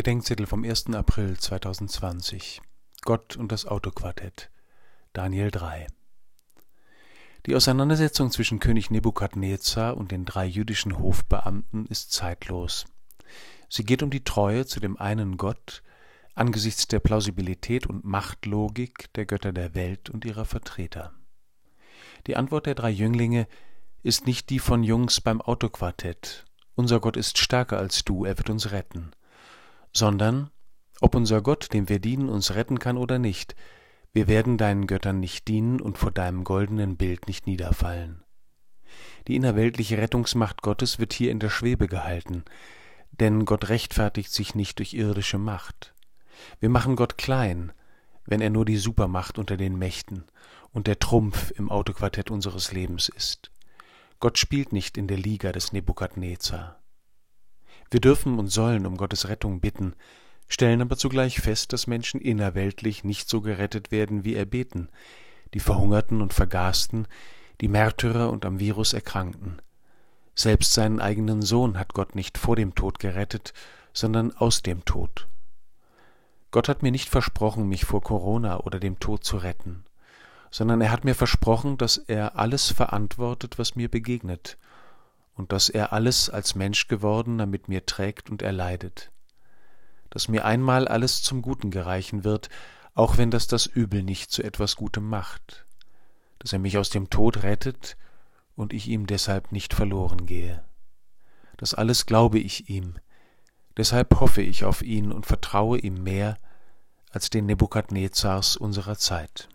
Bedenkzettel vom 1. April 2020 Gott und das Autoquartett Daniel 3 Die Auseinandersetzung zwischen König Nebukadnezar und den drei jüdischen Hofbeamten ist zeitlos. Sie geht um die Treue zu dem einen Gott angesichts der Plausibilität und Machtlogik der Götter der Welt und ihrer Vertreter. Die Antwort der drei Jünglinge ist nicht die von Jungs beim Autoquartett. Unser Gott ist stärker als du, er wird uns retten sondern ob unser Gott, dem wir dienen, uns retten kann oder nicht, wir werden deinen Göttern nicht dienen und vor deinem goldenen Bild nicht niederfallen. Die innerweltliche Rettungsmacht Gottes wird hier in der Schwebe gehalten, denn Gott rechtfertigt sich nicht durch irdische Macht. Wir machen Gott klein, wenn er nur die Supermacht unter den Mächten und der Trumpf im Autoquartett unseres Lebens ist. Gott spielt nicht in der Liga des Nebukadnezar. Wir dürfen und sollen um Gottes Rettung bitten, stellen aber zugleich fest, dass Menschen innerweltlich nicht so gerettet werden, wie erbeten, die Verhungerten und Vergasten, die Märtyrer und am Virus Erkrankten. Selbst seinen eigenen Sohn hat Gott nicht vor dem Tod gerettet, sondern aus dem Tod. Gott hat mir nicht versprochen, mich vor Corona oder dem Tod zu retten, sondern er hat mir versprochen, dass er alles verantwortet, was mir begegnet, und dass er alles als Mensch gewordener mit mir trägt und erleidet, dass mir einmal alles zum Guten gereichen wird, auch wenn das das Übel nicht zu etwas Gutem macht, dass er mich aus dem Tod rettet und ich ihm deshalb nicht verloren gehe. Das alles glaube ich ihm, deshalb hoffe ich auf ihn und vertraue ihm mehr als den Nebukadnezars unserer Zeit.